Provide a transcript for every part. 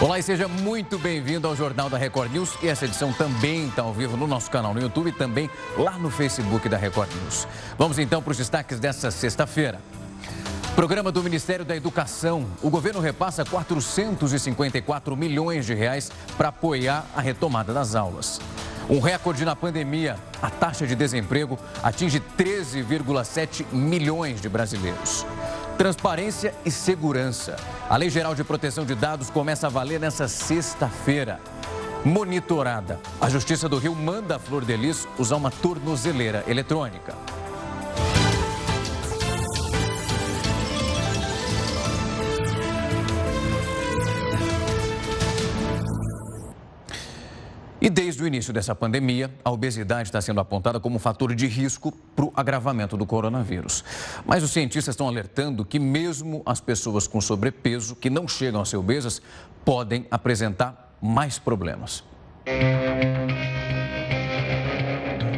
Olá e seja muito bem-vindo ao Jornal da Record News. E essa edição também está ao vivo no nosso canal no YouTube e também lá no Facebook da Record News. Vamos então para os destaques dessa sexta-feira. Programa do Ministério da Educação. O governo repassa 454 milhões de reais para apoiar a retomada das aulas. Um recorde na pandemia. A taxa de desemprego atinge 13,7 milhões de brasileiros. Transparência e segurança. A Lei Geral de Proteção de Dados começa a valer nesta sexta-feira. Monitorada. A Justiça do Rio manda a Flor de Lis usar uma tornozeleira eletrônica. E desde o início dessa pandemia, a obesidade está sendo apontada como um fator de risco para o agravamento do coronavírus. Mas os cientistas estão alertando que mesmo as pessoas com sobrepeso que não chegam a ser obesas podem apresentar mais problemas.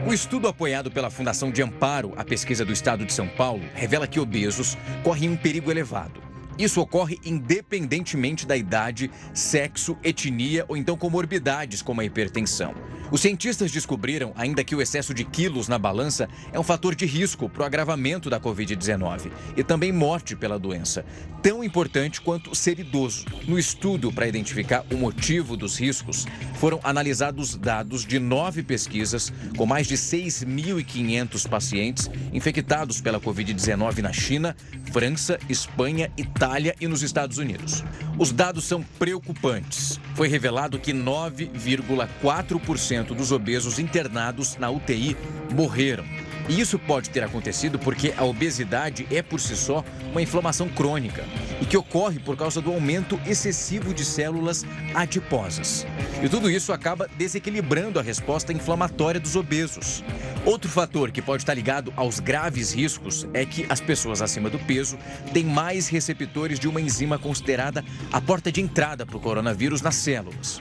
O estudo apoiado pela Fundação de Amparo à Pesquisa do Estado de São Paulo revela que obesos correm um perigo elevado isso ocorre independentemente da idade, sexo, etnia ou então comorbidades como a hipertensão. Os cientistas descobriram ainda que o excesso de quilos na balança é um fator de risco para o agravamento da Covid-19 e também morte pela doença, tão importante quanto ser idoso. No estudo para identificar o motivo dos riscos, foram analisados dados de nove pesquisas com mais de 6.500 pacientes infectados pela Covid-19 na China, França, Espanha, Itália e nos Estados Unidos. Os dados são preocupantes. Foi revelado que 9,4% dos obesos internados na UTI morreram. E isso pode ter acontecido porque a obesidade é por si só uma inflamação crônica e que ocorre por causa do aumento excessivo de células adiposas. E tudo isso acaba desequilibrando a resposta inflamatória dos obesos. Outro fator que pode estar ligado aos graves riscos é que as pessoas acima do peso têm mais receptores de uma enzima considerada a porta de entrada para o coronavírus nas células.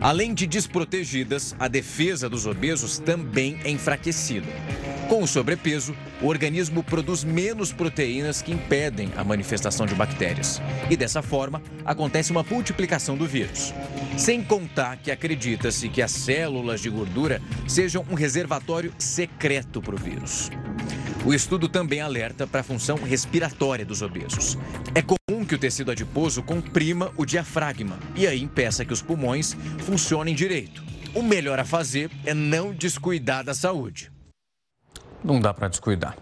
Além de desprotegidas, a defesa dos obesos também é enfraquecida. Com sobrepeso, o organismo produz menos proteínas que impedem a manifestação de bactérias. E dessa forma, acontece uma multiplicação do vírus. Sem contar que acredita-se que as células de gordura sejam um reservatório secreto para o vírus. O estudo também alerta para a função respiratória dos obesos. É comum que o tecido adiposo comprima o diafragma e aí impeça que os pulmões funcionem direito. O melhor a fazer é não descuidar da saúde. Não dá para descuidar.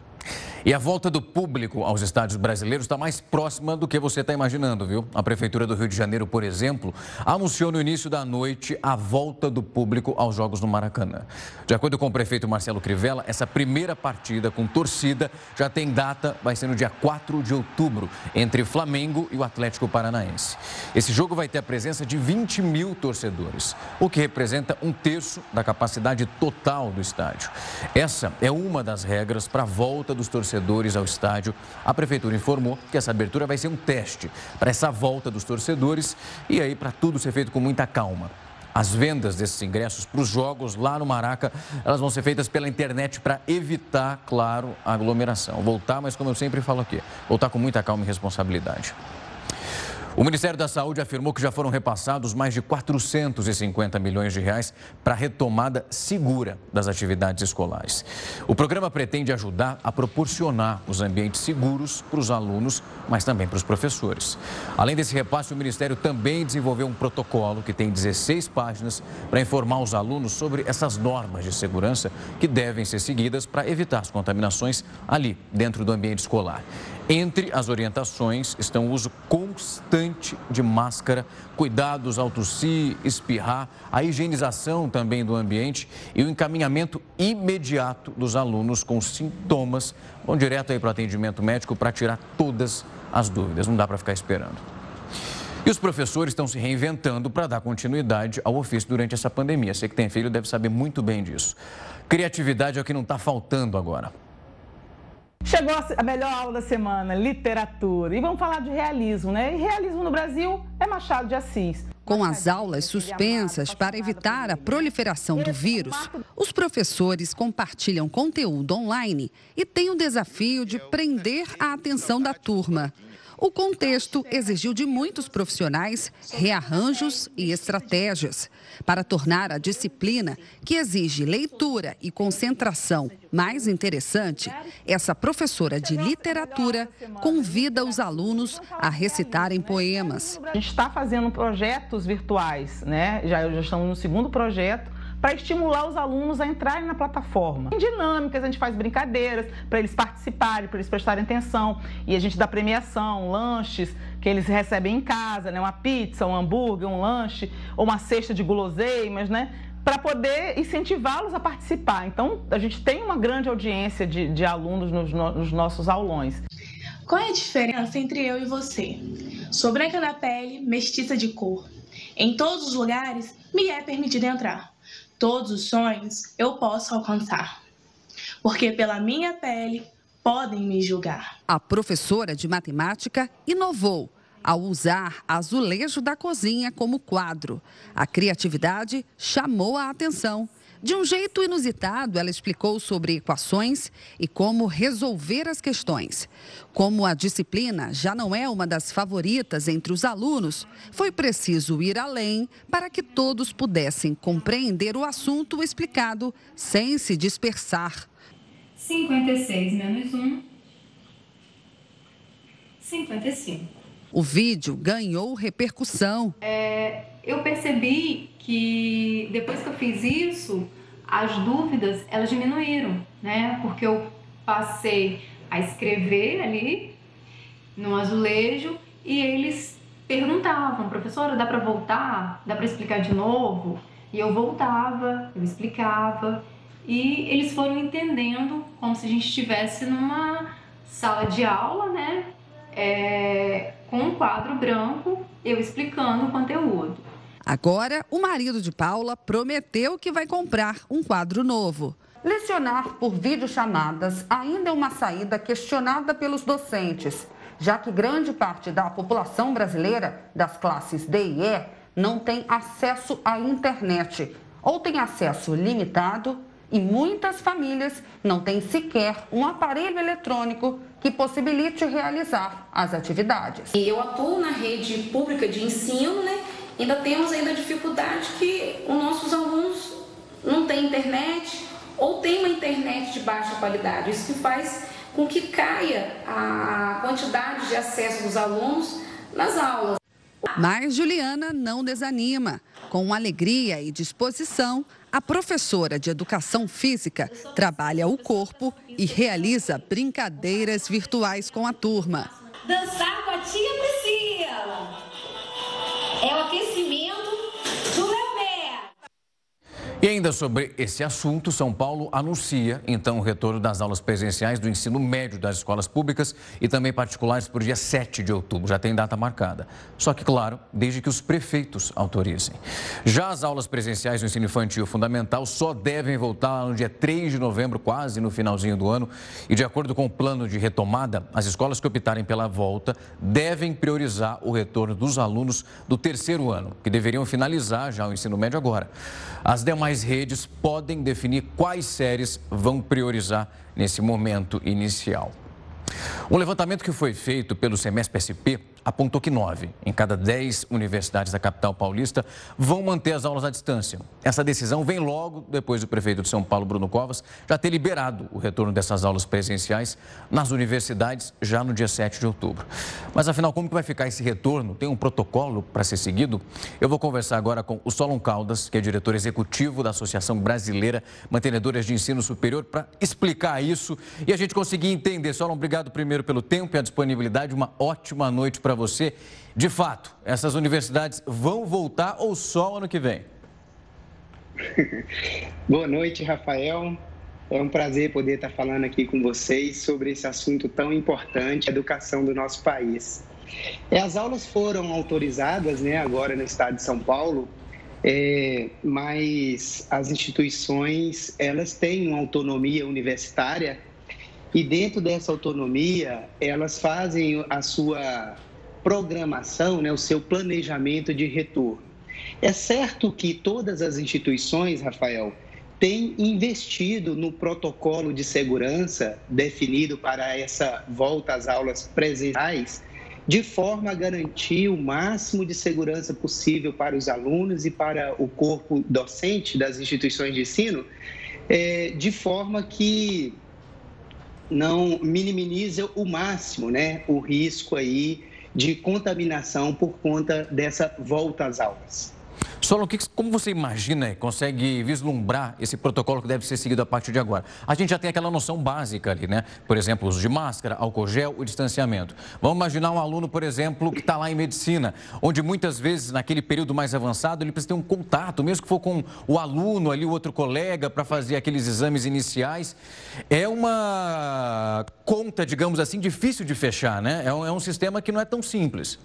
E a volta do público aos estádios brasileiros está mais próxima do que você está imaginando, viu? A Prefeitura do Rio de Janeiro, por exemplo, anunciou no início da noite a volta do público aos Jogos no Maracanã. De acordo com o prefeito Marcelo Crivella, essa primeira partida com torcida já tem data, vai ser no dia 4 de outubro, entre Flamengo e o Atlético Paranaense. Esse jogo vai ter a presença de 20 mil torcedores, o que representa um terço da capacidade total do estádio. Essa é uma das regras para a volta dos torcedores torcedores ao estádio. A prefeitura informou que essa abertura vai ser um teste para essa volta dos torcedores e aí para tudo ser feito com muita calma. As vendas desses ingressos para os jogos lá no Maraca, elas vão ser feitas pela internet para evitar, claro, a aglomeração. Voltar, mas como eu sempre falo aqui, voltar com muita calma e responsabilidade. O Ministério da Saúde afirmou que já foram repassados mais de 450 milhões de reais para a retomada segura das atividades escolares. O programa pretende ajudar a proporcionar os ambientes seguros para os alunos, mas também para os professores. Além desse repasse, o Ministério também desenvolveu um protocolo que tem 16 páginas para informar os alunos sobre essas normas de segurança que devem ser seguidas para evitar as contaminações ali, dentro do ambiente escolar. Entre as orientações estão o uso constante de máscara, cuidados ao tossir, espirrar, a higienização também do ambiente e o encaminhamento imediato dos alunos com sintomas. Vão direto aí para o atendimento médico para tirar todas as dúvidas. Não dá para ficar esperando. E os professores estão se reinventando para dar continuidade ao ofício durante essa pandemia. Você que tem filho deve saber muito bem disso. Criatividade é o que não está faltando agora. Chegou a melhor aula da semana, literatura. E vamos falar de realismo, né? E realismo no Brasil é Machado de Assis. Com as aulas suspensas para evitar a proliferação do vírus, os professores compartilham conteúdo online e têm o desafio de prender a atenção da turma. O contexto exigiu de muitos profissionais rearranjos e estratégias para tornar a disciplina, que exige leitura e concentração, mais interessante. Essa professora de literatura convida os alunos a recitarem poemas. A gente está fazendo projetos virtuais, né? Já, já estamos no segundo projeto para estimular os alunos a entrarem na plataforma. Em dinâmicas, a gente faz brincadeiras para eles participarem, para eles prestarem atenção. E a gente dá premiação, lanches que eles recebem em casa, né? uma pizza, um hambúrguer, um lanche, ou uma cesta de guloseimas, né? para poder incentivá-los a participar. Então, a gente tem uma grande audiência de, de alunos nos, nos nossos aulões. Qual é a diferença entre eu e você? Sou branca na pele, mestiça de cor. Em todos os lugares me é permitido entrar. Todos os sonhos eu posso alcançar, porque pela minha pele podem me julgar. A professora de matemática inovou ao usar azulejo da cozinha como quadro. A criatividade chamou a atenção de um jeito inusitado, ela explicou sobre equações e como resolver as questões. Como a disciplina já não é uma das favoritas entre os alunos, foi preciso ir além para que todos pudessem compreender o assunto explicado sem se dispersar. 56 menos 1, 55. O vídeo ganhou repercussão. É, eu percebi que depois que eu fiz isso, as dúvidas elas diminuíram, né? Porque eu passei a escrever ali no azulejo e eles perguntavam, professora, dá para voltar? Dá para explicar de novo? E eu voltava, eu explicava e eles foram entendendo como se a gente estivesse numa sala de aula, né? É, com um quadro branco, eu explicando o conteúdo. Agora, o marido de Paula prometeu que vai comprar um quadro novo. Lecionar por videochamadas ainda é uma saída questionada pelos docentes, já que grande parte da população brasileira, das classes D e E, não tem acesso à internet ou tem acesso limitado e muitas famílias não têm sequer um aparelho eletrônico que possibilite realizar as atividades. Eu atuo na rede pública de ensino, né? Ainda temos ainda a dificuldade que os nossos alunos não têm internet ou têm uma internet de baixa qualidade. Isso que faz com que caia a quantidade de acesso dos alunos nas aulas. Mas Juliana não desanima. Com alegria e disposição, a professora de educação física trabalha o corpo e realiza brincadeiras virtuais com a turma. Dançar com a tia Priscila E ainda sobre esse assunto, São Paulo anuncia então o retorno das aulas presenciais do ensino médio das escolas públicas e também particulares por dia 7 de outubro. Já tem data marcada. Só que, claro, desde que os prefeitos autorizem. Já as aulas presenciais do ensino infantil fundamental só devem voltar no dia 3 de novembro, quase no finalzinho do ano. E de acordo com o plano de retomada, as escolas que optarem pela volta devem priorizar o retorno dos alunos do terceiro ano, que deveriam finalizar já o ensino médio agora. As demais redes podem definir quais séries vão priorizar nesse momento inicial. Um levantamento que foi feito pelo Semestre SP apontou que nove em cada dez universidades da capital paulista vão manter as aulas à distância. Essa decisão vem logo depois do prefeito de São Paulo, Bruno Covas, já ter liberado o retorno dessas aulas presenciais nas universidades já no dia 7 de outubro. Mas afinal, como que vai ficar esse retorno? Tem um protocolo para ser seguido? Eu vou conversar agora com o Solon Caldas, que é diretor executivo da Associação Brasileira Mantenedoras de Ensino Superior, para explicar isso e a gente conseguir entender. Solon, obrigado primeiro pelo tempo e a disponibilidade. Uma ótima noite para você. De fato, essas universidades vão voltar ou só ano que vem? Boa noite, Rafael. É um prazer poder estar falando aqui com vocês sobre esse assunto tão importante, a educação do nosso país. É, as aulas foram autorizadas né, agora no estado de São Paulo, é, mas as instituições elas têm uma autonomia universitária e dentro dessa autonomia elas fazem a sua programação, né, o seu planejamento de retorno. É certo que todas as instituições, Rafael, têm investido no protocolo de segurança definido para essa volta às aulas presenciais de forma a garantir o máximo de segurança possível para os alunos e para o corpo docente das instituições de ensino, é, de forma que não minimize o máximo né, o risco aí de contaminação por conta dessa volta às aulas. Solon, como você imagina, consegue vislumbrar esse protocolo que deve ser seguido a partir de agora? A gente já tem aquela noção básica ali, né? Por exemplo, uso de máscara, álcool gel e distanciamento. Vamos imaginar um aluno, por exemplo, que está lá em medicina, onde muitas vezes, naquele período mais avançado, ele precisa ter um contato, mesmo que for com o aluno ali, o outro colega, para fazer aqueles exames iniciais. É uma conta, digamos assim, difícil de fechar, né? É um, é um sistema que não é tão simples.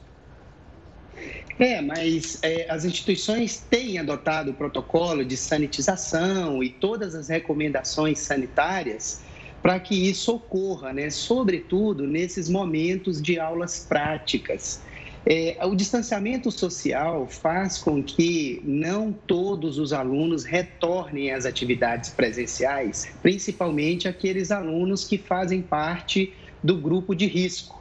É, mas é, as instituições têm adotado o protocolo de sanitização e todas as recomendações sanitárias para que isso ocorra, né? sobretudo nesses momentos de aulas práticas. É, o distanciamento social faz com que não todos os alunos retornem às atividades presenciais, principalmente aqueles alunos que fazem parte do grupo de risco.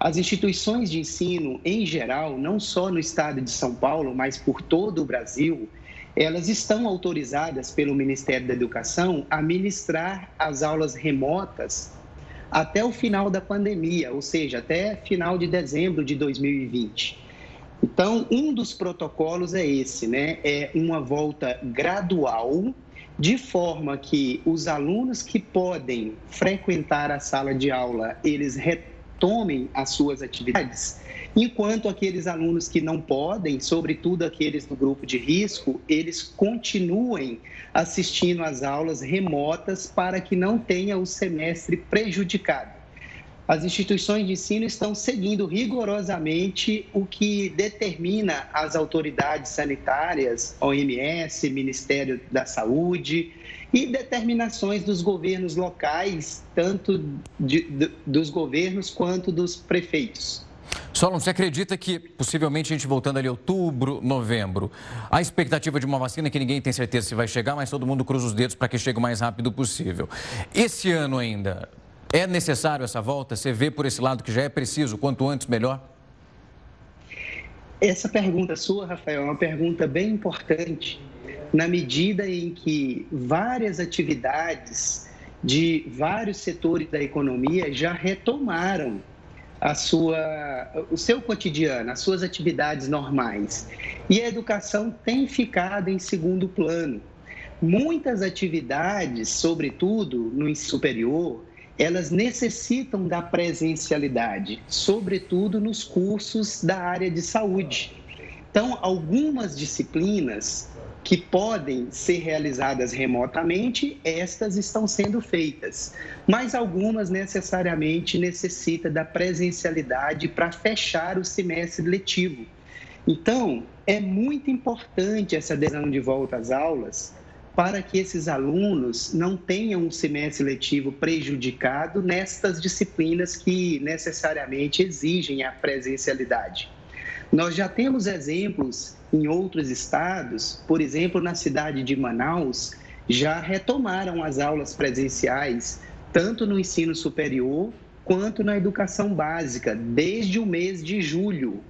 As instituições de ensino, em geral, não só no estado de São Paulo, mas por todo o Brasil, elas estão autorizadas pelo Ministério da Educação a ministrar as aulas remotas até o final da pandemia, ou seja, até final de dezembro de 2020. Então, um dos protocolos é esse, né? É uma volta gradual, de forma que os alunos que podem frequentar a sala de aula, eles retornem retomem as suas atividades, enquanto aqueles alunos que não podem, sobretudo aqueles do grupo de risco, eles continuem assistindo às aulas remotas para que não tenha o semestre prejudicado. As instituições de ensino estão seguindo rigorosamente o que determina as autoridades sanitárias, OMS, Ministério da Saúde, e determinações dos governos locais, tanto de, de, dos governos quanto dos prefeitos. Solon, você acredita que possivelmente a gente voltando ali outubro, novembro, a expectativa de uma vacina que ninguém tem certeza se vai chegar, mas todo mundo cruza os dedos para que chegue o mais rápido possível. Esse ano ainda, é necessário essa volta? Você vê por esse lado que já é preciso, quanto antes melhor? Essa pergunta sua, Rafael, é uma pergunta bem importante na medida em que várias atividades de vários setores da economia já retomaram a sua, o seu cotidiano, as suas atividades normais. E a educação tem ficado em segundo plano. Muitas atividades, sobretudo no ensino superior, elas necessitam da presencialidade, sobretudo nos cursos da área de saúde. Então, algumas disciplinas que podem ser realizadas remotamente, estas estão sendo feitas, mas algumas necessariamente necessitam da presencialidade para fechar o semestre letivo. Então, é muito importante essa adesão de volta às aulas para que esses alunos não tenham um semestre letivo prejudicado nestas disciplinas que necessariamente exigem a presencialidade. Nós já temos exemplos em outros estados, por exemplo, na cidade de Manaus, já retomaram as aulas presenciais, tanto no ensino superior quanto na educação básica, desde o mês de julho.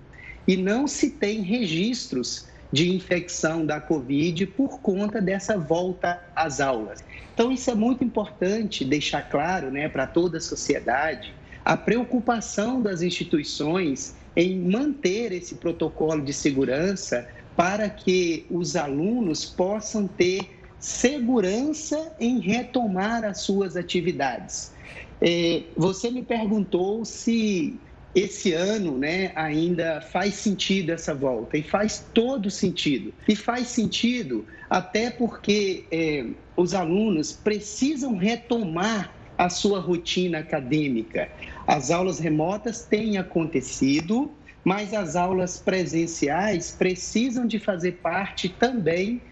E não se tem registros de infecção da Covid por conta dessa volta às aulas. Então, isso é muito importante deixar claro né, para toda a sociedade a preocupação das instituições em manter esse protocolo de segurança para que os alunos possam ter segurança em retomar as suas atividades. É, você me perguntou se esse ano né, ainda faz sentido essa volta, e faz todo sentido. E faz sentido até porque é, os alunos precisam retomar a sua rotina acadêmica. As aulas remotas têm acontecido, mas as aulas presenciais precisam de fazer parte também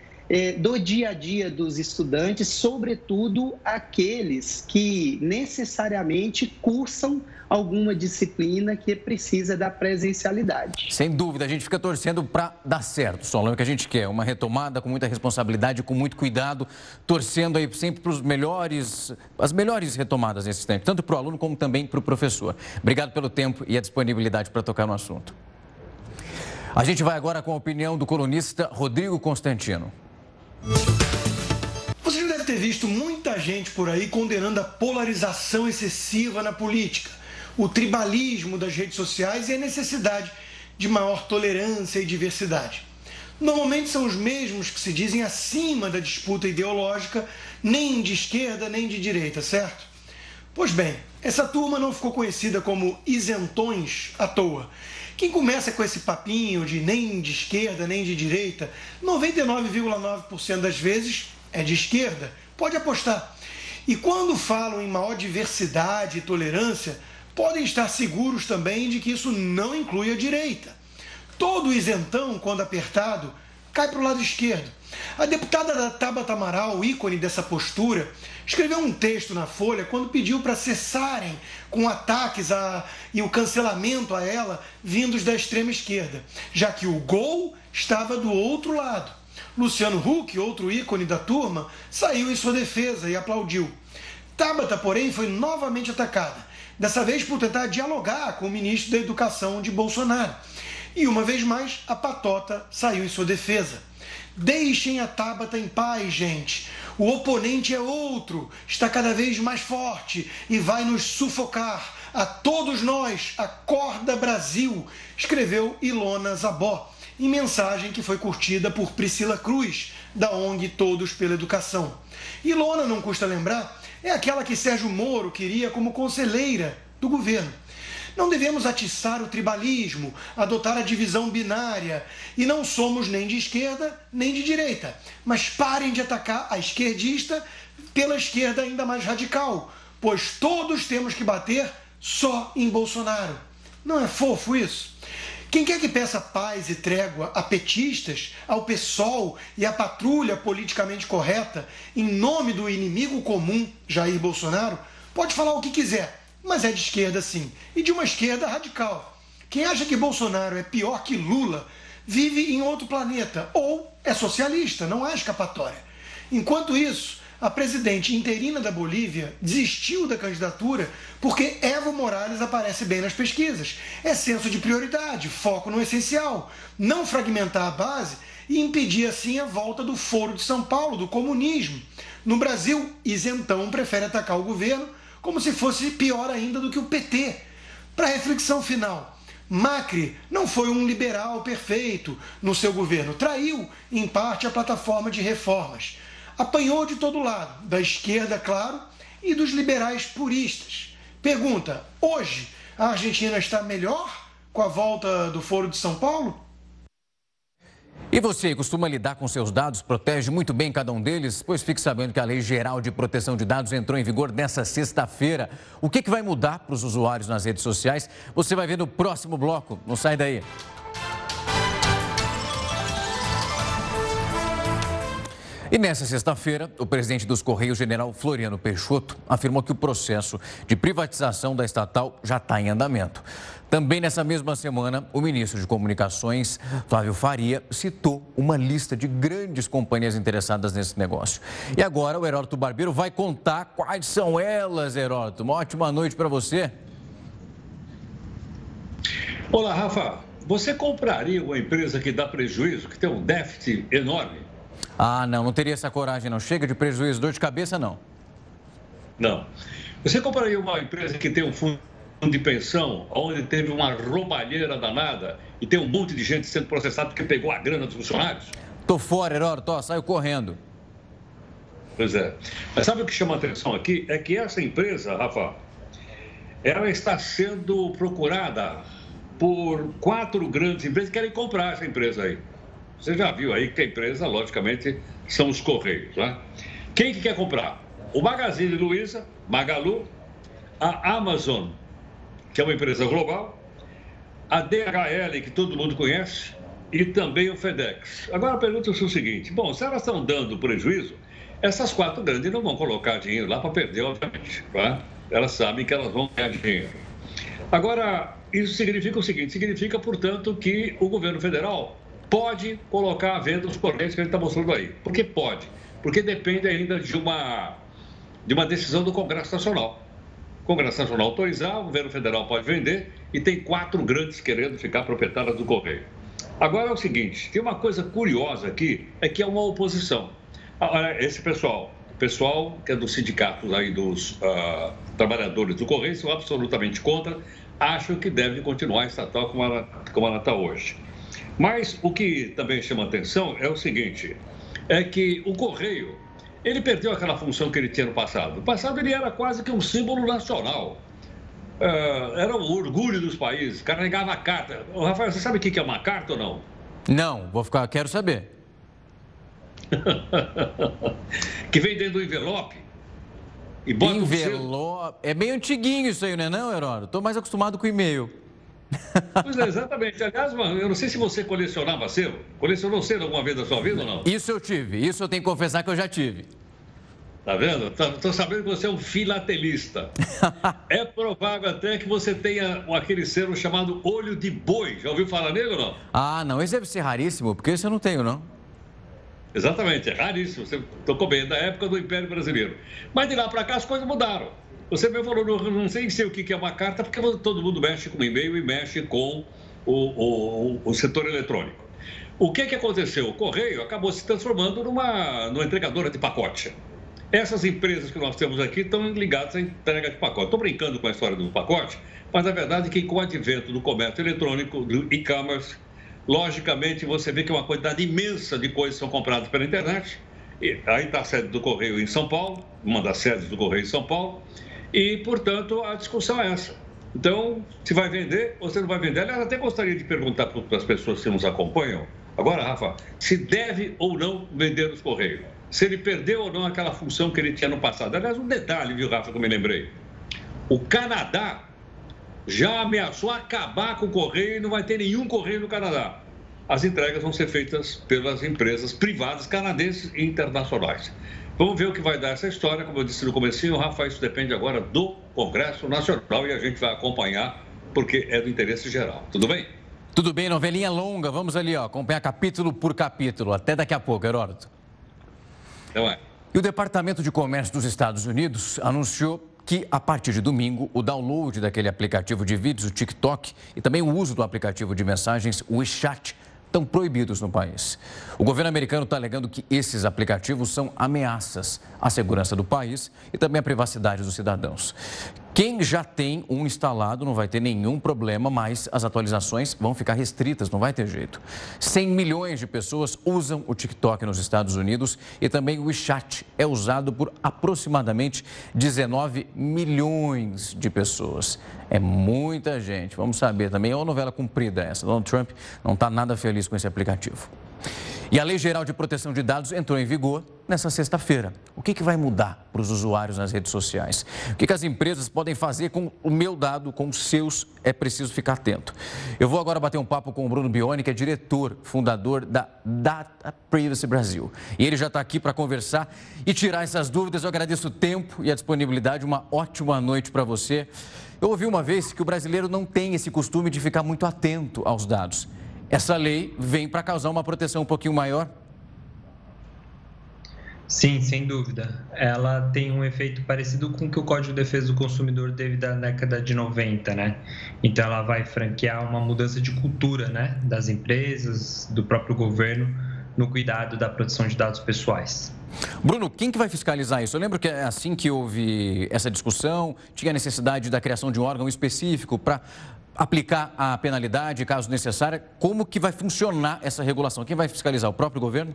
do dia a dia dos estudantes, sobretudo aqueles que necessariamente cursam alguma disciplina que precisa da presencialidade. Sem dúvida, a gente fica torcendo para dar certo, Solano, o que a gente quer, uma retomada com muita responsabilidade, com muito cuidado, torcendo aí sempre para os melhores, as melhores retomadas nesse tempo, tanto para o aluno como também para o professor. Obrigado pelo tempo e a disponibilidade para tocar no assunto. A gente vai agora com a opinião do colunista Rodrigo Constantino. Você já deve ter visto muita gente por aí condenando a polarização excessiva na política, o tribalismo das redes sociais e a necessidade de maior tolerância e diversidade. Normalmente são os mesmos que se dizem acima da disputa ideológica, nem de esquerda nem de direita, certo? Pois bem, essa turma não ficou conhecida como isentões à toa. Quem começa com esse papinho de nem de esquerda nem de direita, 99,9% das vezes é de esquerda, pode apostar. E quando falam em maior diversidade e tolerância, podem estar seguros também de que isso não inclui a direita. Todo isentão, quando apertado, cai para o lado esquerdo. A deputada da Tabata Amaral, ícone dessa postura, escreveu um texto na Folha quando pediu para cessarem com ataques a, e o cancelamento a ela vindos da extrema esquerda, já que o gol estava do outro lado. Luciano Huck, outro ícone da turma, saiu em sua defesa e aplaudiu. Tabata, porém, foi novamente atacada, dessa vez por tentar dialogar com o ministro da Educação de Bolsonaro. E uma vez mais, a patota saiu em sua defesa. Deixem a Tabata em paz, gente. O oponente é outro, está cada vez mais forte e vai nos sufocar. A todos nós, acorda Brasil, escreveu Ilona Zabó, em mensagem que foi curtida por Priscila Cruz, da ONG Todos pela Educação. Ilona, não custa lembrar, é aquela que Sérgio Moro queria como conselheira do governo. Não devemos atiçar o tribalismo, adotar a divisão binária. E não somos nem de esquerda nem de direita. Mas parem de atacar a esquerdista pela esquerda ainda mais radical, pois todos temos que bater só em Bolsonaro. Não é fofo isso? Quem quer que peça paz e trégua a petistas, ao PSOL e à patrulha politicamente correta, em nome do inimigo comum, Jair Bolsonaro, pode falar o que quiser mas é de esquerda sim, e de uma esquerda radical. Quem acha que Bolsonaro é pior que Lula vive em outro planeta ou é socialista, não há escapatória. Enquanto isso, a presidente interina da Bolívia desistiu da candidatura porque Evo Morales aparece bem nas pesquisas. É senso de prioridade, foco no essencial, não fragmentar a base e impedir assim a volta do Foro de São Paulo, do comunismo. No Brasil, isentão prefere atacar o governo como se fosse pior ainda do que o PT. Para reflexão final, Macri não foi um liberal perfeito no seu governo, traiu em parte a plataforma de reformas. Apanhou de todo lado, da esquerda, claro, e dos liberais puristas. Pergunta: hoje a Argentina está melhor com a volta do Foro de São Paulo? E você costuma lidar com seus dados? Protege muito bem cada um deles? Pois fique sabendo que a Lei Geral de Proteção de Dados entrou em vigor nesta sexta-feira. O que, que vai mudar para os usuários nas redes sociais? Você vai ver no próximo bloco. Não sai daí. E nessa sexta-feira, o presidente dos Correios, general Floriano Peixoto, afirmou que o processo de privatização da estatal já está em andamento. Também nessa mesma semana, o ministro de Comunicações, Flávio Faria, citou uma lista de grandes companhias interessadas nesse negócio. E agora o Heródoto Barbeiro vai contar quais são elas, Heródoto. Uma ótima noite para você. Olá, Rafa. Você compraria uma empresa que dá prejuízo, que tem um déficit enorme? Ah, não, não teria essa coragem, não. Chega de prejuízo, dor de cabeça, não. Não. Você compraria uma empresa que tem um fundo de pensão, onde teve uma roubalheira danada e tem um monte de gente sendo processada porque pegou a grana dos funcionários? Tô fora, Heródoto, tô, saiu correndo. Pois é. Mas sabe o que chama a atenção aqui? É que essa empresa, Rafa, ela está sendo procurada por quatro grandes empresas que querem comprar essa empresa aí. Você já viu aí que a empresa, logicamente, são os Correios, né? Quem que quer comprar? O Magazine Luiza, Magalu, a Amazon que é uma empresa global, a DHL, que todo mundo conhece, e também o FedEx. Agora a pergunta é o seguinte: bom, se elas estão dando prejuízo, essas quatro grandes não vão colocar dinheiro lá para perder, obviamente. Tá? Elas sabem que elas vão ganhar dinheiro. Agora, isso significa o seguinte: significa, portanto, que o governo federal pode colocar à venda os correntes que ele está mostrando aí. Por que pode? Porque depende ainda de uma, de uma decisão do Congresso Nacional. Congresso Nacional autorizar, o governo federal pode vender e tem quatro grandes querendo ficar proprietárias do correio. Agora é o seguinte: tem uma coisa curiosa aqui, é que é uma oposição. Esse pessoal, pessoal que é dos sindicatos aí dos uh, trabalhadores do Correio, são absolutamente contra, acham que deve continuar estatal como ela, como ela está hoje. Mas o que também chama atenção é o seguinte, é que o Correio, ele perdeu aquela função que ele tinha no passado. No passado ele era quase que um símbolo nacional. Uh, era o orgulho dos países, carregava a carta. Ô, Rafael, você sabe o que é uma carta ou não? Não, vou ficar, quero saber. que vem dentro do envelope e bota envelope. É meio antiguinho isso aí, não é não, Heródoto? Estou mais acostumado com e-mail. Pois é, exatamente. Aliás, mano, eu não sei se você colecionava selo. Colecionou selo alguma vez na sua vida ou não? Isso eu tive. Isso eu tenho que confessar que eu já tive. Tá vendo? Estou sabendo que você é um filatelista. é provável até que você tenha aquele selo chamado olho de boi. Já ouviu falar nele ou não? Ah, não. Esse deve ser raríssimo, porque esse eu não tenho, não. Exatamente, é raríssimo. Você tocou bem, da época do Império Brasileiro. Mas de lá para cá as coisas mudaram. Você me falou, não, não sei o que é uma carta, porque todo mundo mexe com e-mail e mexe com o, o, o setor eletrônico. O que, que aconteceu? O Correio acabou se transformando numa, numa entregadora de pacote. Essas empresas que nós temos aqui estão ligadas à entrega de pacote. Estou brincando com a história do pacote, mas a verdade é que com o advento do comércio eletrônico, do e-commerce, logicamente você vê que uma quantidade imensa de coisas são compradas pela internet. E aí está a sede do Correio em São Paulo, uma das sedes do Correio em São Paulo, e, portanto, a discussão é essa. Então, se vai vender ou se não vai vender. Aliás, até gostaria de perguntar para as pessoas que nos acompanham, agora, Rafa, se deve ou não vender os Correios. Se ele perdeu ou não aquela função que ele tinha no passado. Aliás, um detalhe, viu, Rafa, que eu me lembrei. O Canadá já ameaçou acabar com o Correio e não vai ter nenhum Correio no Canadá. As entregas vão ser feitas pelas empresas privadas canadenses e internacionais. Vamos ver o que vai dar essa história. Como eu disse no comecinho, Rafa, isso depende agora do Congresso Nacional e a gente vai acompanhar porque é do interesse geral. Tudo bem? Tudo bem, novelinha longa. Vamos ali, ó, acompanhar capítulo por capítulo. Até daqui a pouco, Heródoto. Então é. E o Departamento de Comércio dos Estados Unidos anunciou que a partir de domingo o download daquele aplicativo de vídeos, o TikTok, e também o uso do aplicativo de mensagens, o WeChat, estão proibidos no país. O governo americano está alegando que esses aplicativos são ameaças à segurança do país e também à privacidade dos cidadãos. Quem já tem um instalado não vai ter nenhum problema, mas as atualizações vão ficar restritas, não vai ter jeito. 100 milhões de pessoas usam o TikTok nos Estados Unidos e também o WeChat é usado por aproximadamente 19 milhões de pessoas. É muita gente. Vamos saber também, é uma novela cumprida essa. Donald Trump não está nada feliz com esse aplicativo. E a Lei Geral de Proteção de Dados entrou em vigor nessa sexta-feira. O que, que vai mudar para os usuários nas redes sociais? O que, que as empresas podem fazer com o meu dado, com os seus? É preciso ficar atento. Eu vou agora bater um papo com o Bruno Bione, que é diretor, fundador da Data Privacy Brasil. E ele já está aqui para conversar e tirar essas dúvidas. Eu agradeço o tempo e a disponibilidade. Uma ótima noite para você. Eu ouvi uma vez que o brasileiro não tem esse costume de ficar muito atento aos dados. Essa lei vem para causar uma proteção um pouquinho maior? Sim, sem dúvida. Ela tem um efeito parecido com o que o Código de Defesa do Consumidor teve da década de 90, né? Então ela vai franquear uma mudança de cultura, né, das empresas, do próprio governo no cuidado da proteção de dados pessoais. Bruno, quem que vai fiscalizar isso? Eu lembro que é assim que houve essa discussão, tinha necessidade da criação de um órgão específico para aplicar a penalidade, caso necessária. Como que vai funcionar essa regulação? Quem vai fiscalizar? O próprio governo?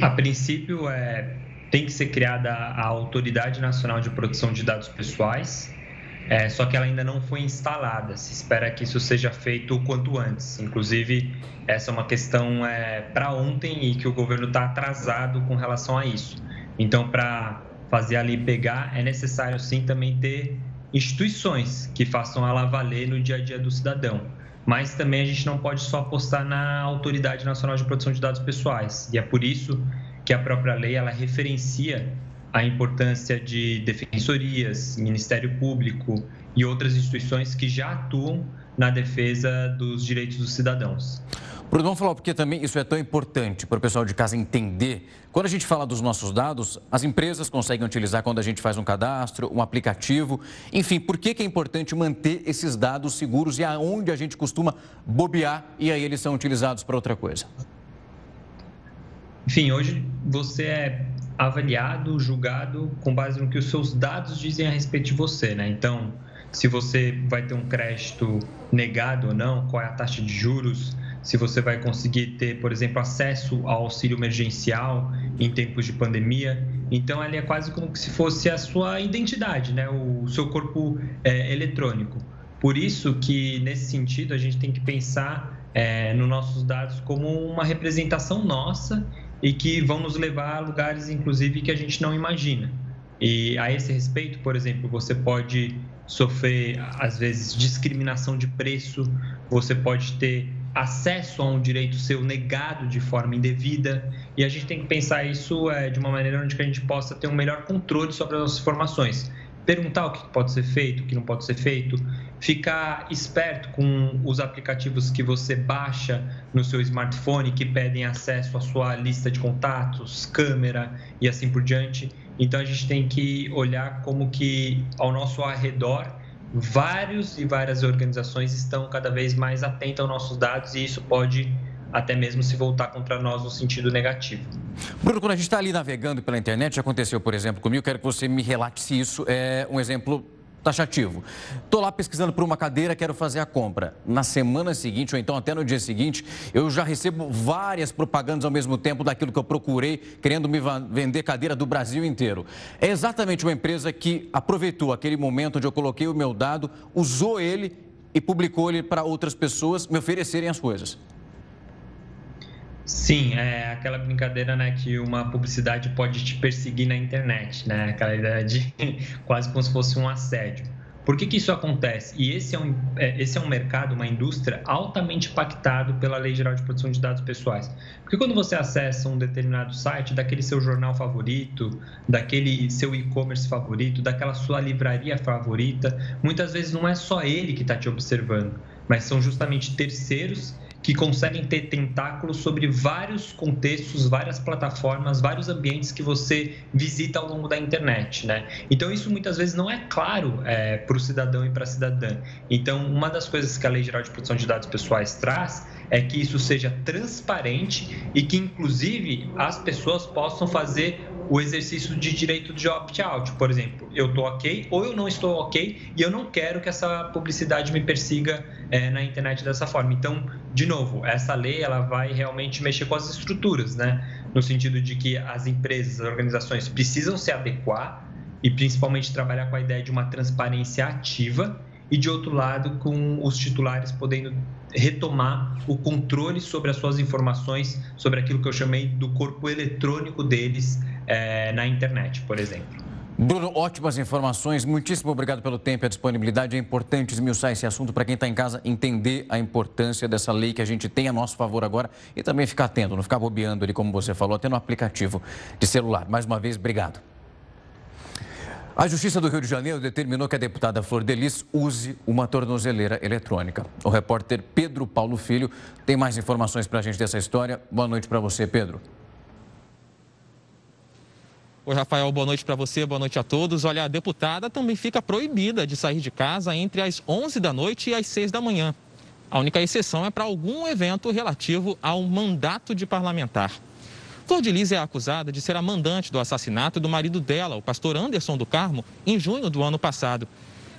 A princípio, é, tem que ser criada a Autoridade Nacional de Proteção de Dados Pessoais, é, só que ela ainda não foi instalada. Se espera que isso seja feito o quanto antes. Inclusive, essa é uma questão é, para ontem e que o governo está atrasado com relação a isso. Então, para fazer ali pegar, é necessário sim também ter instituições que façam ela valer no dia a dia do cidadão. mas também a gente não pode só apostar na Autoridade Nacional de Proteção de Dados Pessoais. E é por isso que a própria lei ela referencia a importância de defensorias, Ministério Público e outras instituições que já atuam na defesa dos direitos dos cidadãos. Bruno, vamos falar porque também isso é tão importante para o pessoal de casa entender. Quando a gente fala dos nossos dados, as empresas conseguem utilizar quando a gente faz um cadastro, um aplicativo. Enfim, por que, que é importante manter esses dados seguros e aonde a gente costuma bobear e aí eles são utilizados para outra coisa? Enfim, hoje você é avaliado, julgado com base no que os seus dados dizem a respeito de você, né? Então, se você vai ter um crédito negado ou não, qual é a taxa de juros, se você vai conseguir ter, por exemplo, acesso ao auxílio emergencial em tempos de pandemia. Então, ele é quase como se fosse a sua identidade, né? o seu corpo é, eletrônico. Por isso que, nesse sentido, a gente tem que pensar é, nos nossos dados como uma representação nossa e que vão nos levar a lugares, inclusive, que a gente não imagina. E a esse respeito, por exemplo, você pode sofrer, às vezes, discriminação de preço, você pode ter acesso a um direito seu negado de forma indevida e a gente tem que pensar isso é, de uma maneira onde a gente possa ter um melhor controle sobre as nossas informações perguntar o que pode ser feito, o que não pode ser feito, ficar esperto com os aplicativos que você baixa no seu smartphone que pedem acesso à sua lista de contatos, câmera e assim por diante. Então a gente tem que olhar como que ao nosso arredor vários e várias organizações estão cada vez mais atentas aos nossos dados e isso pode até mesmo se voltar contra nós no sentido negativo. Bruno, quando a gente está ali navegando pela internet, aconteceu, por exemplo, comigo, quero que você me relate se isso é um exemplo taxativo. Estou lá pesquisando por uma cadeira, quero fazer a compra. Na semana seguinte, ou então até no dia seguinte, eu já recebo várias propagandas ao mesmo tempo daquilo que eu procurei, querendo me vender cadeira do Brasil inteiro. É exatamente uma empresa que aproveitou aquele momento onde eu coloquei o meu dado, usou ele e publicou ele para outras pessoas me oferecerem as coisas. Sim, é aquela brincadeira, né, que uma publicidade pode te perseguir na internet, né? Aquela ideia de quase como se fosse um assédio. Por que, que isso acontece? E esse é, um, é, esse é um mercado, uma indústria altamente impactado pela Lei Geral de Proteção de Dados Pessoais. Porque quando você acessa um determinado site, daquele seu jornal favorito, daquele seu e-commerce favorito, daquela sua livraria favorita, muitas vezes não é só ele que está te observando, mas são justamente terceiros que conseguem ter tentáculos sobre vários contextos, várias plataformas, vários ambientes que você visita ao longo da internet, né? Então isso muitas vezes não é claro é, para o cidadão e para a cidadã. Então uma das coisas que a Lei Geral de Proteção de Dados Pessoais traz é que isso seja transparente e que inclusive as pessoas possam fazer o exercício de direito de opt-out. Por exemplo, eu estou ok ou eu não estou ok e eu não quero que essa publicidade me persiga é, na internet dessa forma. Então, de novo, essa lei ela vai realmente mexer com as estruturas, né? No sentido de que as empresas, as organizações precisam se adequar e principalmente trabalhar com a ideia de uma transparência ativa e de outro lado com os titulares podendo retomar o controle sobre as suas informações, sobre aquilo que eu chamei do corpo eletrônico deles é, na internet, por exemplo. Bruno, ótimas informações. Muitíssimo obrigado pelo tempo e a disponibilidade. É importante esmiuçar esse assunto para quem está em casa entender a importância dessa lei que a gente tem a nosso favor agora e também ficar atento, não ficar bobeando ali, como você falou, até no aplicativo de celular. Mais uma vez, obrigado. A Justiça do Rio de Janeiro determinou que a deputada Flor Delis use uma tornozeleira eletrônica. O repórter Pedro Paulo Filho tem mais informações para a gente dessa história. Boa noite para você, Pedro. Oi, Rafael, boa noite para você, boa noite a todos. Olha, a deputada também fica proibida de sair de casa entre as 11 da noite e as 6 da manhã. A única exceção é para algum evento relativo ao mandato de parlamentar. Flor de é acusada de ser a mandante do assassinato do marido dela, o pastor Anderson do Carmo, em junho do ano passado.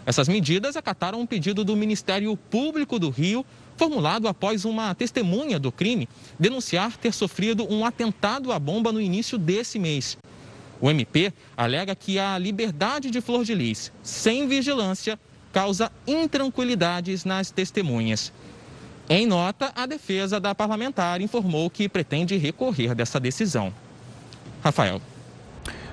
Essas medidas acataram um pedido do Ministério Público do Rio, formulado após uma testemunha do crime denunciar ter sofrido um atentado à bomba no início desse mês. O MP alega que a liberdade de Flor de Lis, sem vigilância, causa intranquilidades nas testemunhas. Em nota, a defesa da parlamentar informou que pretende recorrer dessa decisão. Rafael.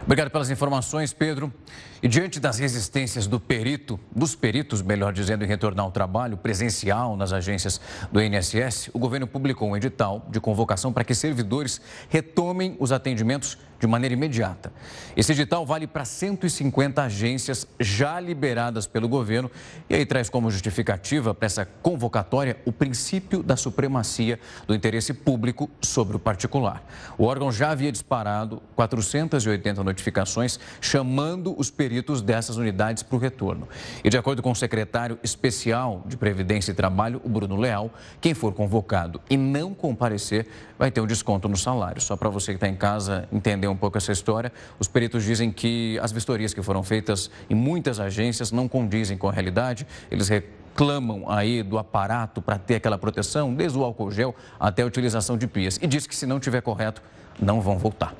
Obrigado pelas informações, Pedro. E diante das resistências do perito, dos peritos, melhor dizendo, em retornar ao trabalho presencial nas agências do INSS, o governo publicou um edital de convocação para que servidores retomem os atendimentos de maneira imediata. Esse edital vale para 150 agências já liberadas pelo governo e aí traz como justificativa para essa convocatória o princípio da supremacia do interesse público sobre o particular. O órgão já havia disparado 480 notificações chamando os peritos dessas unidades para o retorno. E de acordo com o secretário especial de Previdência e Trabalho, o Bruno Leal, quem for convocado e não comparecer vai ter um desconto no salário. Só para você que está em casa entender um pouco essa história, os peritos dizem que as vistorias que foram feitas em muitas agências não condizem com a realidade. Eles reclamam aí do aparato para ter aquela proteção, desde o álcool gel até a utilização de pias. E diz que se não tiver correto, não vão voltar.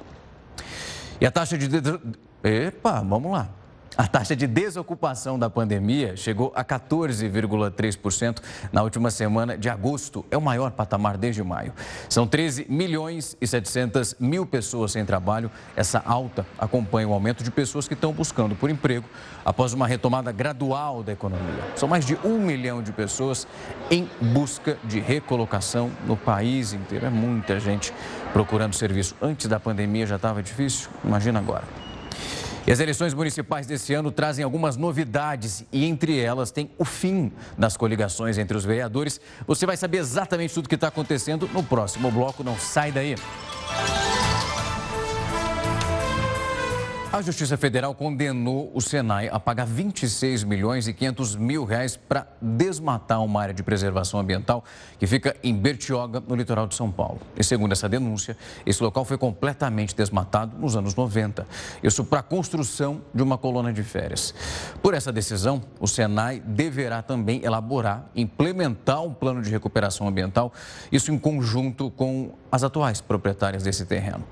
E a taxa de. Epa, vamos lá. A taxa de desocupação da pandemia chegou a 14,3% na última semana de agosto. É o maior patamar desde maio. São 13 milhões e 700 mil pessoas sem trabalho. Essa alta acompanha o aumento de pessoas que estão buscando por emprego após uma retomada gradual da economia. São mais de um milhão de pessoas em busca de recolocação no país inteiro. É muita gente procurando serviço. Antes da pandemia já estava difícil, imagina agora. E as eleições municipais desse ano trazem algumas novidades e entre elas tem o fim das coligações entre os vereadores. Você vai saber exatamente tudo o que está acontecendo no próximo bloco. Não sai daí. A Justiça Federal condenou o Senai a pagar 26 milhões e 500 mil reais para desmatar uma área de preservação ambiental que fica em Bertioga, no litoral de São Paulo. E segundo essa denúncia, esse local foi completamente desmatado nos anos 90. Isso para a construção de uma colônia de férias. Por essa decisão, o Senai deverá também elaborar, implementar um plano de recuperação ambiental, isso em conjunto com as atuais proprietárias desse terreno.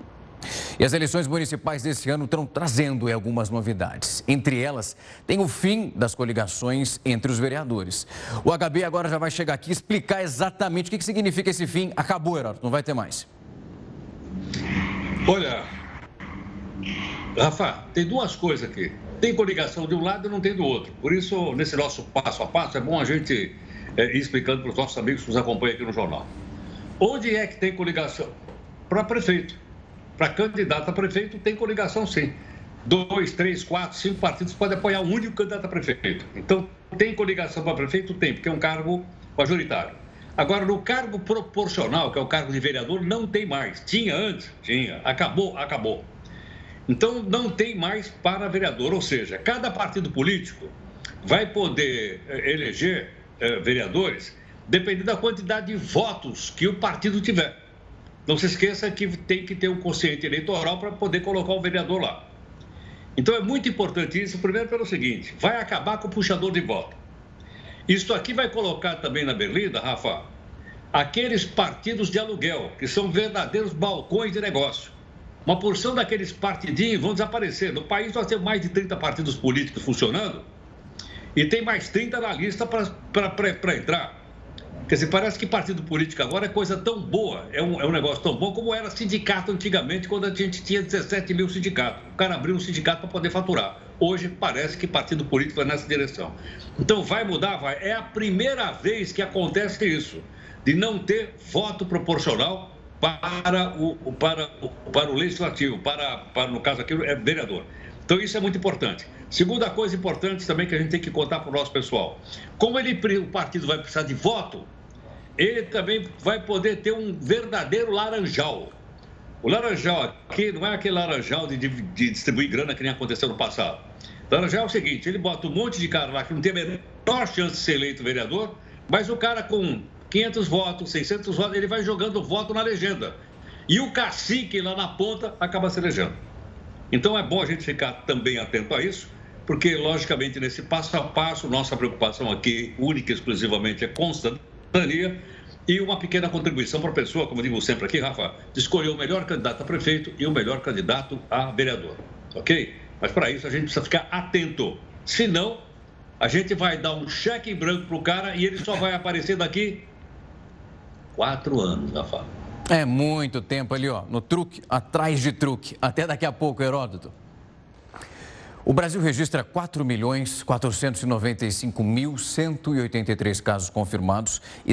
E as eleições municipais desse ano estão trazendo algumas novidades. Entre elas, tem o fim das coligações entre os vereadores. O HB agora já vai chegar aqui e explicar exatamente o que significa esse fim. Acabou, Heródoto, não vai ter mais. Olha, Rafa, tem duas coisas aqui. Tem coligação de um lado e não tem do outro. Por isso, nesse nosso passo a passo, é bom a gente é, ir explicando para os nossos amigos que nos acompanham aqui no jornal. Onde é que tem coligação? Para prefeito. Para candidato a prefeito, tem coligação sim. Dois, três, quatro, cinco partidos podem apoiar um único candidato a prefeito. Então, tem coligação para prefeito? Tem, porque é um cargo majoritário. Agora, no cargo proporcional, que é o cargo de vereador, não tem mais. Tinha antes? Tinha. Acabou? Acabou. Então, não tem mais para vereador. Ou seja, cada partido político vai poder eh, eleger eh, vereadores dependendo da quantidade de votos que o partido tiver. Não se esqueça que tem que ter um consciente eleitoral para poder colocar o vereador lá. Então é muito importante isso, primeiro pelo seguinte: vai acabar com o puxador de voto. Isso aqui vai colocar também na berlida, Rafa, aqueles partidos de aluguel, que são verdadeiros balcões de negócio. Uma porção daqueles partidinhos vão desaparecer. No país nós temos mais de 30 partidos políticos funcionando e tem mais 30 na lista para entrar. Quer dizer, parece que partido político agora é coisa tão boa, é um, é um negócio tão bom como era sindicato antigamente, quando a gente tinha 17 mil sindicatos. O cara abriu um sindicato para poder faturar. Hoje parece que partido político vai nessa direção. Então vai mudar? Vai. É a primeira vez que acontece isso, de não ter voto proporcional para o, para, para o legislativo, para, para, no caso aqui, é vereador. Então isso é muito importante. Segunda coisa importante também que a gente tem que contar para o nosso pessoal. Como ele, o partido vai precisar de voto, ele também vai poder ter um verdadeiro laranjal. O laranjal aqui não é aquele laranjal de, de, distribuir grana que nem aconteceu no passado. O laranjal é o seguinte, ele bota um monte de cara lá que não tem a menor chance de ser eleito vereador, mas o cara com 500 votos, 600 votos, ele vai jogando voto na legenda. E o cacique lá na ponta acaba se elegendo. Então é bom a gente ficar também atento a isso porque, logicamente, nesse passo a passo, nossa preocupação aqui, única e exclusivamente, é constantania e uma pequena contribuição para a pessoa, como digo sempre aqui, Rafa, escolher o melhor candidato a prefeito e o melhor candidato a vereador, ok? Mas para isso a gente precisa ficar atento, senão a gente vai dar um cheque em branco para o cara e ele só vai aparecer daqui quatro anos, Rafa. É muito tempo ali, ó, no truque, atrás de truque. Até daqui a pouco, Heródoto. O Brasil registra 4.495.183 casos confirmados e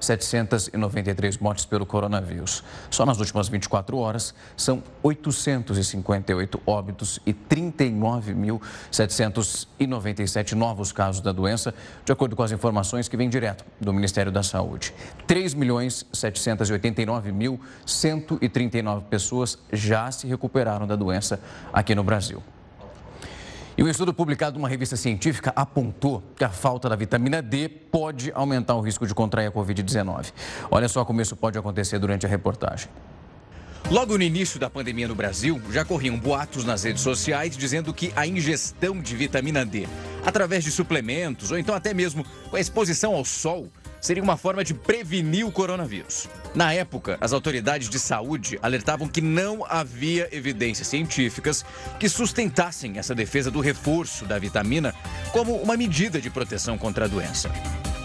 135.793 mortes pelo coronavírus. Só nas últimas 24 horas, são 858 óbitos e 39.797 novos casos da doença, de acordo com as informações que vêm direto do Ministério da Saúde. 3.789.139 pessoas já se recuperaram da doença aqui no Brasil. E um estudo publicado numa revista científica apontou que a falta da vitamina D pode aumentar o risco de contrair a Covid-19. Olha só como isso pode acontecer durante a reportagem. Logo no início da pandemia no Brasil, já corriam boatos nas redes sociais dizendo que a ingestão de vitamina D, através de suplementos ou então até mesmo com a exposição ao sol, seria uma forma de prevenir o coronavírus. Na época, as autoridades de saúde alertavam que não havia evidências científicas que sustentassem essa defesa do reforço da vitamina como uma medida de proteção contra a doença.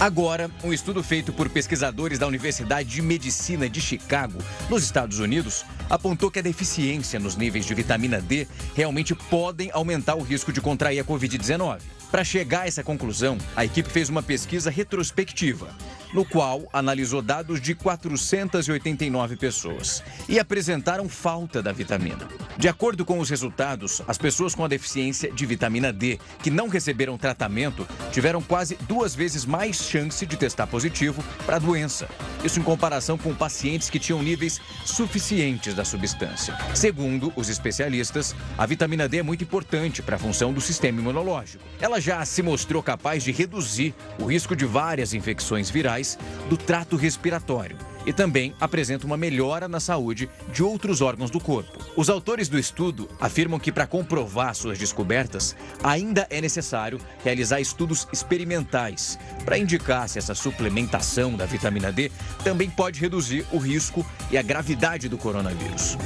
Agora, um estudo feito por pesquisadores da Universidade de Medicina de Chicago, nos Estados Unidos, apontou que a deficiência nos níveis de vitamina D realmente podem aumentar o risco de contrair a Covid-19. Para chegar a essa conclusão, a equipe fez uma pesquisa retrospectiva, no qual analisou dados de 489 pessoas e apresentaram falta da vitamina. De acordo com os resultados, as pessoas com a deficiência de vitamina D que não receberam tratamento tiveram quase duas vezes mais chance de testar positivo para a doença. Isso em comparação com pacientes que tinham níveis suficientes da substância. Segundo os especialistas, a vitamina D é muito importante para a função do sistema imunológico. Ela já se mostrou capaz de reduzir o risco de várias infecções virais do trato respiratório e também apresenta uma melhora na saúde de outros órgãos do corpo. Os autores do estudo afirmam que, para comprovar suas descobertas, ainda é necessário realizar estudos experimentais para indicar se essa suplementação da vitamina D também pode reduzir o risco e a gravidade do coronavírus.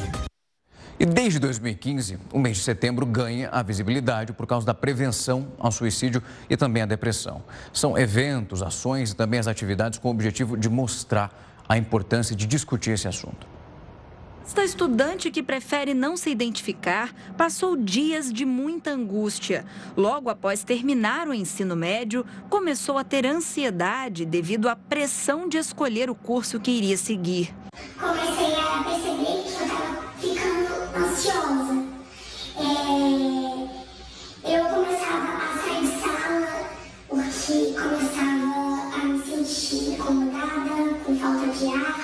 E desde 2015, o mês de setembro ganha a visibilidade por causa da prevenção ao suicídio e também à depressão. São eventos, ações e também as atividades com o objetivo de mostrar a importância de discutir esse assunto. Esta estudante que prefere não se identificar passou dias de muita angústia. Logo após terminar o ensino médio, começou a ter ansiedade devido à pressão de escolher o curso que iria seguir. Comecei a perceber ansiosa. É... Eu começava a sair de sala porque começava a me sentir incomodada, com falta de ar.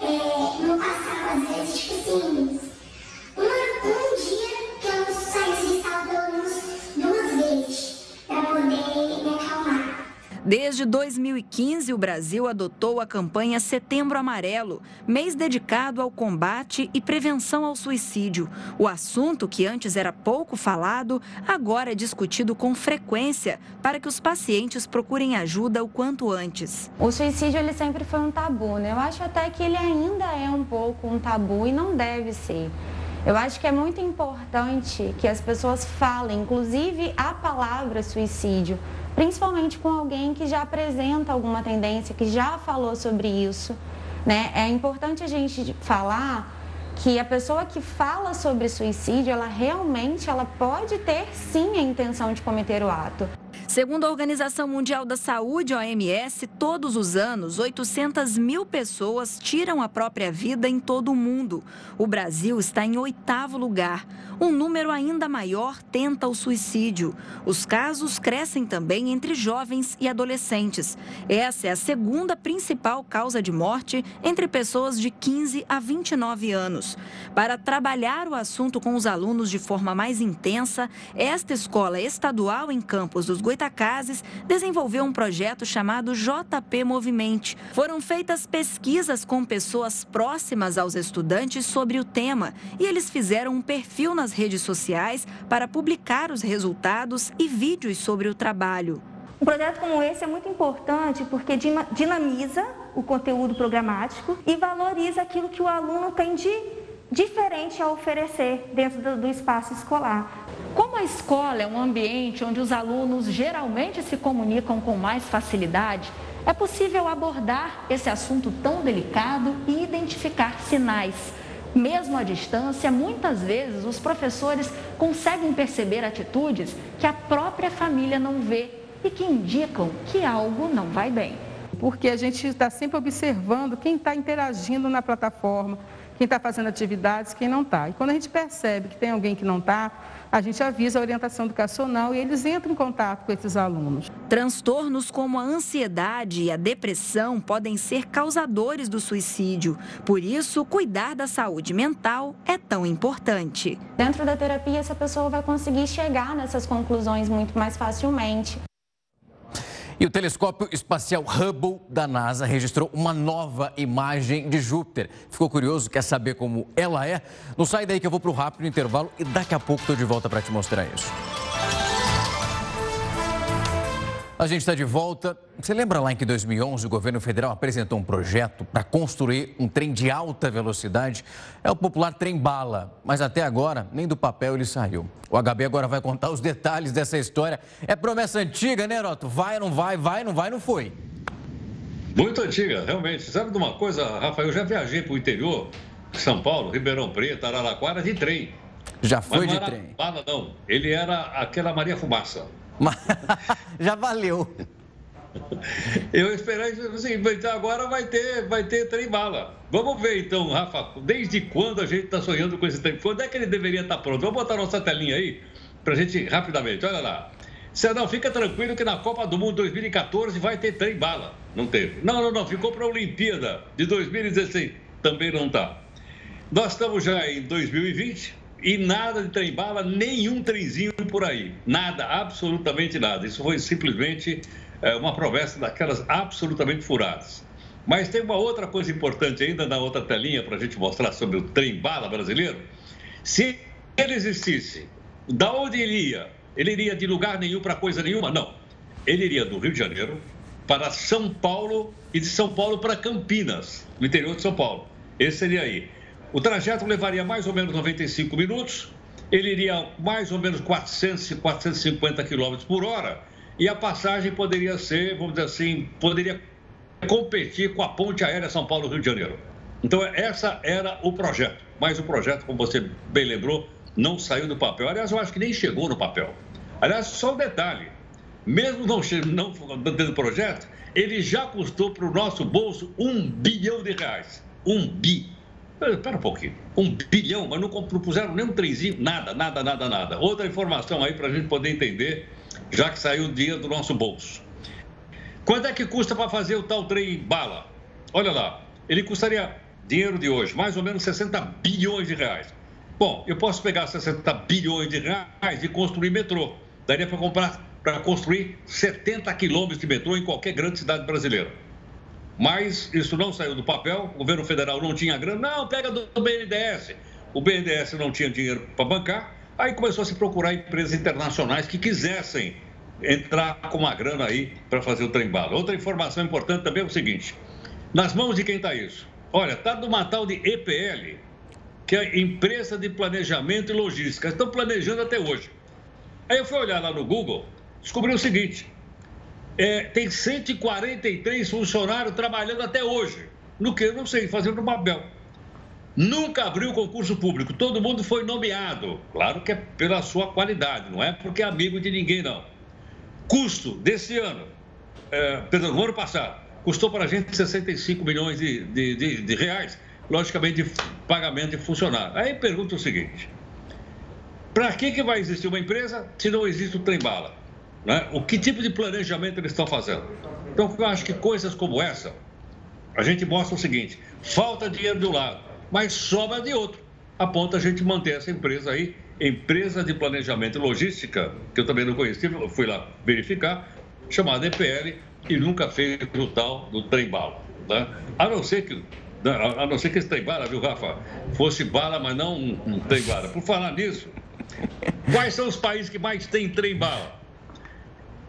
É... No passado, às vezes, tipo assim, Desde 2015, o Brasil adotou a campanha Setembro Amarelo, mês dedicado ao combate e prevenção ao suicídio. O assunto, que antes era pouco falado, agora é discutido com frequência para que os pacientes procurem ajuda o quanto antes. O suicídio ele sempre foi um tabu, né? Eu acho até que ele ainda é um pouco um tabu e não deve ser. Eu acho que é muito importante que as pessoas falem, inclusive a palavra suicídio, principalmente com alguém que já apresenta alguma tendência, que já falou sobre isso. Né? É importante a gente falar que a pessoa que fala sobre suicídio, ela realmente ela pode ter sim a intenção de cometer o ato. Segundo a Organização Mundial da Saúde, OMS, todos os anos, 800 mil pessoas tiram a própria vida em todo o mundo. O Brasil está em oitavo lugar. Um número ainda maior tenta o suicídio. Os casos crescem também entre jovens e adolescentes. Essa é a segunda principal causa de morte entre pessoas de 15 a 29 anos. Para trabalhar o assunto com os alunos de forma mais intensa, esta escola estadual em Campos dos Goitacazes desenvolveu um projeto chamado JP Movimente. Foram feitas pesquisas com pessoas próximas aos estudantes sobre o tema e eles fizeram um perfil nas redes sociais para publicar os resultados e vídeos sobre o trabalho. Um projeto como esse é muito importante porque dinamiza o conteúdo programático e valoriza aquilo que o aluno tem de diferente a oferecer dentro do, do espaço escolar. Como a escola é um ambiente onde os alunos geralmente se comunicam com mais facilidade, é possível abordar esse assunto tão delicado e identificar sinais. Mesmo à distância, muitas vezes os professores conseguem perceber atitudes que a própria família não vê e que indicam que algo não vai bem. Porque a gente está sempre observando quem está interagindo na plataforma, quem está fazendo atividades, quem não está. E quando a gente percebe que tem alguém que não está, a gente avisa a orientação educacional e eles entram em contato com esses alunos. Transtornos como a ansiedade e a depressão podem ser causadores do suicídio. Por isso, cuidar da saúde mental é tão importante. Dentro da terapia, essa pessoa vai conseguir chegar nessas conclusões muito mais facilmente. E o telescópio espacial Hubble da NASA registrou uma nova imagem de Júpiter. Ficou curioso? Quer saber como ela é? Não sai daí que eu vou para o rápido intervalo e daqui a pouco estou de volta para te mostrar isso. A gente está de volta. Você lembra lá em que em 2011 o governo federal apresentou um projeto para construir um trem de alta velocidade? É o popular trem bala, mas até agora nem do papel ele saiu. O HB agora vai contar os detalhes dessa história. É promessa antiga, né, Roto? Vai, não vai, vai, não vai, não foi. Muito antiga, realmente. Sabe de uma coisa, Rafael? Eu já viajei para o interior, São Paulo, Ribeirão Preto, Araraquara, de trem. Já foi de trem? Bala, não. Ele era aquela Maria Fumaça. Já valeu. Eu esperei assim, então agora vai ter, vai ter trem bala. Vamos ver então, Rafa, desde quando a gente está sonhando com esse trem? Quando é que ele deveria estar pronto? Vamos botar nossa telinha aí para a gente rapidamente. Olha lá. Cedão, fica tranquilo que na Copa do Mundo 2014 vai ter trem bala. Não teve. Não, não, não. Ficou para a Olimpíada de 2016. Também não está. Nós estamos já em 2020 e nada de trem bala, nenhum trenzinho por aí. Nada, absolutamente nada. Isso foi simplesmente é, uma promessa daquelas absolutamente furadas. Mas tem uma outra coisa importante ainda na outra telinha para a gente mostrar sobre o trem bala brasileiro. Se ele existisse, da onde ele ia? Ele iria de lugar nenhum para coisa nenhuma? Não. Ele iria do Rio de Janeiro para São Paulo e de São Paulo para Campinas, no interior de São Paulo. Esse seria aí. O trajeto levaria mais ou menos 95 minutos, ele iria mais ou menos 400, 450 km por hora, e a passagem poderia ser, vamos dizer assim, poderia competir com a ponte aérea São Paulo-Rio de Janeiro. Então, essa era o projeto. Mas o projeto, como você bem lembrou, não saiu do papel. Aliás, eu acho que nem chegou no papel. Aliás, só um detalhe: mesmo não, não tendo projeto, ele já custou para o nosso bolso um bilhão de reais. Um bi. Espera um pouquinho. Um bilhão, mas não propuseram nem um trenzinho, nada, nada, nada, nada. Outra informação aí para a gente poder entender, já que saiu o dinheiro do nosso bolso. Quanto é que custa para fazer o tal trem bala? Olha lá, ele custaria, dinheiro de hoje, mais ou menos 60 bilhões de reais. Bom, eu posso pegar 60 bilhões de reais e construir metrô. Daria para comprar, para construir 70 quilômetros de metrô em qualquer grande cidade brasileira. Mas isso não saiu do papel, o governo federal não tinha grana, não, pega do BNDES. O BNDES não tinha dinheiro para bancar, aí começou a se procurar empresas internacionais que quisessem entrar com uma grana aí para fazer o trem bala. Outra informação importante também é o seguinte: nas mãos de quem está isso? Olha, está numa tal de EPL, que é Empresa de Planejamento e Logística. Estão planejando até hoje. Aí eu fui olhar lá no Google, descobri o seguinte: é, tem 143 funcionários trabalhando até hoje. No que? Eu não sei, fazendo papel. Nunca abriu concurso público, todo mundo foi nomeado. Claro que é pela sua qualidade, não é porque é amigo de ninguém, não. Custo desse ano, é, perdão, no ano passado, custou para a gente 65 milhões de, de, de, de reais, logicamente de pagamento de funcionário. Aí pergunta o seguinte: para que, que vai existir uma empresa se não existe o trem-bala? Né? O que tipo de planejamento eles estão fazendo? Então, eu acho que coisas como essa, a gente mostra o seguinte: falta dinheiro de um lado, mas sobra de outro. A ponto a gente manter essa empresa aí, empresa de planejamento e logística, que eu também não conheci, fui lá verificar, chamada EPL, e nunca fez o tal do trem bala. Né? A não ser que né, a não ser que esse viu, Rafa, fosse bala, mas não um trem bala. Por falar nisso, quais são os países que mais têm trem bala?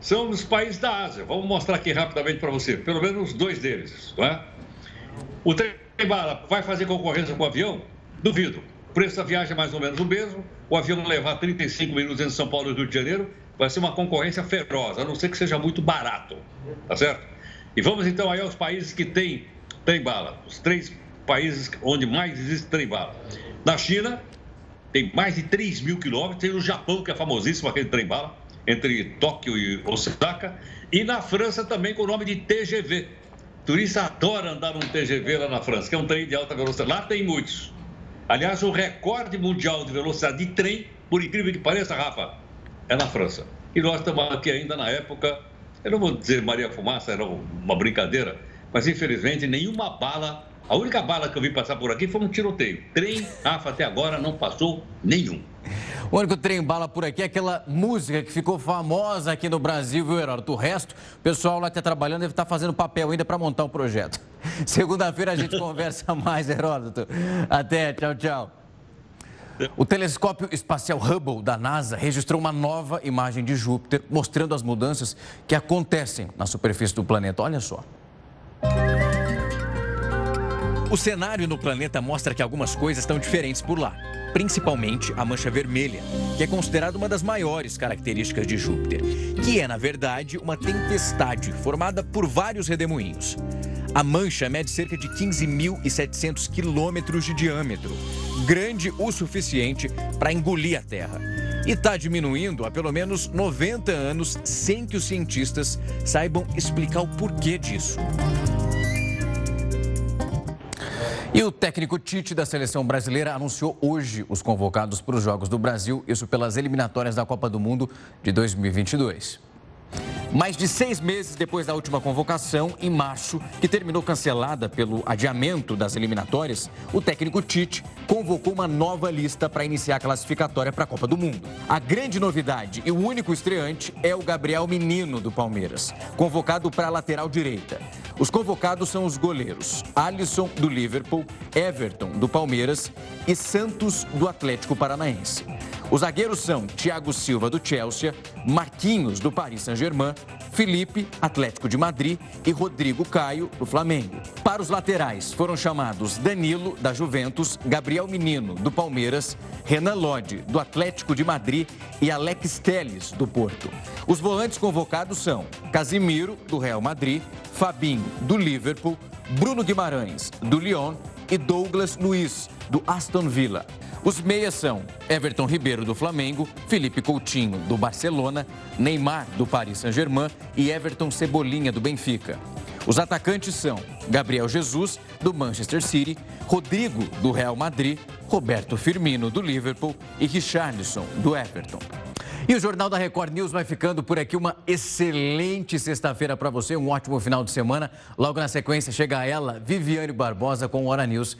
São os países da Ásia. Vamos mostrar aqui rapidamente para você, pelo menos dois deles. Não é? O trem bala vai fazer concorrência com o avião? Duvido. O preço da viagem é mais ou menos o mesmo. O avião levar 35 minutos entre São Paulo e Rio de Janeiro vai ser uma concorrência feroz, a não ser que seja muito barato. Tá certo? E vamos então aí aos países que têm trem bala. Os três países onde mais existe trem-bala. Na China, tem mais de 3 mil quilômetros. Tem o Japão, que é famosíssimo, aquele trem-bala, entre Tóquio e Osaka. E na França também com o nome de TGV. Turista adora andar num TGV lá na França, que é um trem de alta velocidade. Lá tem muitos. Aliás, o recorde mundial de velocidade de trem, por incrível que pareça, Rafa, é na França. E nós estamos aqui ainda na época, eu não vou dizer Maria Fumaça, era uma brincadeira, mas infelizmente nenhuma bala, a única bala que eu vi passar por aqui foi um tiroteio. Trem, Rafa, até agora não passou nenhum. O único trem bala por aqui é aquela música que ficou famosa aqui no Brasil, viu, Heródoto? O resto, o pessoal lá que está trabalhando deve estar tá fazendo papel ainda para montar o um projeto. Segunda-feira a gente conversa mais, Heródoto. Até, tchau, tchau. O telescópio espacial Hubble da NASA registrou uma nova imagem de Júpiter, mostrando as mudanças que acontecem na superfície do planeta. Olha só. O cenário no planeta mostra que algumas coisas estão diferentes por lá, principalmente a mancha vermelha, que é considerada uma das maiores características de Júpiter, que é, na verdade, uma tempestade formada por vários redemoinhos. A mancha mede cerca de 15.700 quilômetros de diâmetro, grande o suficiente para engolir a Terra. E está diminuindo há pelo menos 90 anos sem que os cientistas saibam explicar o porquê disso. E o técnico Tite da seleção brasileira anunciou hoje os convocados para os Jogos do Brasil, isso pelas eliminatórias da Copa do Mundo de 2022. Mais de seis meses depois da última convocação, em março, que terminou cancelada pelo adiamento das eliminatórias, o técnico Tite convocou uma nova lista para iniciar a classificatória para a Copa do Mundo. A grande novidade e o único estreante é o Gabriel Menino, do Palmeiras, convocado para a lateral direita. Os convocados são os goleiros Alisson, do Liverpool, Everton, do Palmeiras e Santos, do Atlético Paranaense. Os zagueiros são Thiago Silva, do Chelsea, Marquinhos, do Paris Saint-Germain, Felipe, Atlético de Madrid e Rodrigo Caio, do Flamengo. Para os laterais foram chamados Danilo, da Juventus, Gabriel Menino, do Palmeiras, Renan Lodi, do Atlético de Madrid e Alex Teles, do Porto. Os volantes convocados são Casimiro, do Real Madrid, Fabinho, do Liverpool, Bruno Guimarães, do Lyon e Douglas Luiz, do Aston Villa. Os meias são Everton Ribeiro, do Flamengo, Felipe Coutinho, do Barcelona, Neymar, do Paris Saint-Germain e Everton Cebolinha, do Benfica. Os atacantes são Gabriel Jesus, do Manchester City, Rodrigo, do Real Madrid, Roberto Firmino, do Liverpool e Richarlison, do Everton. E o Jornal da Record News vai ficando por aqui. Uma excelente sexta-feira para você, um ótimo final de semana. Logo na sequência chega ela, Viviane Barbosa, com o Hora News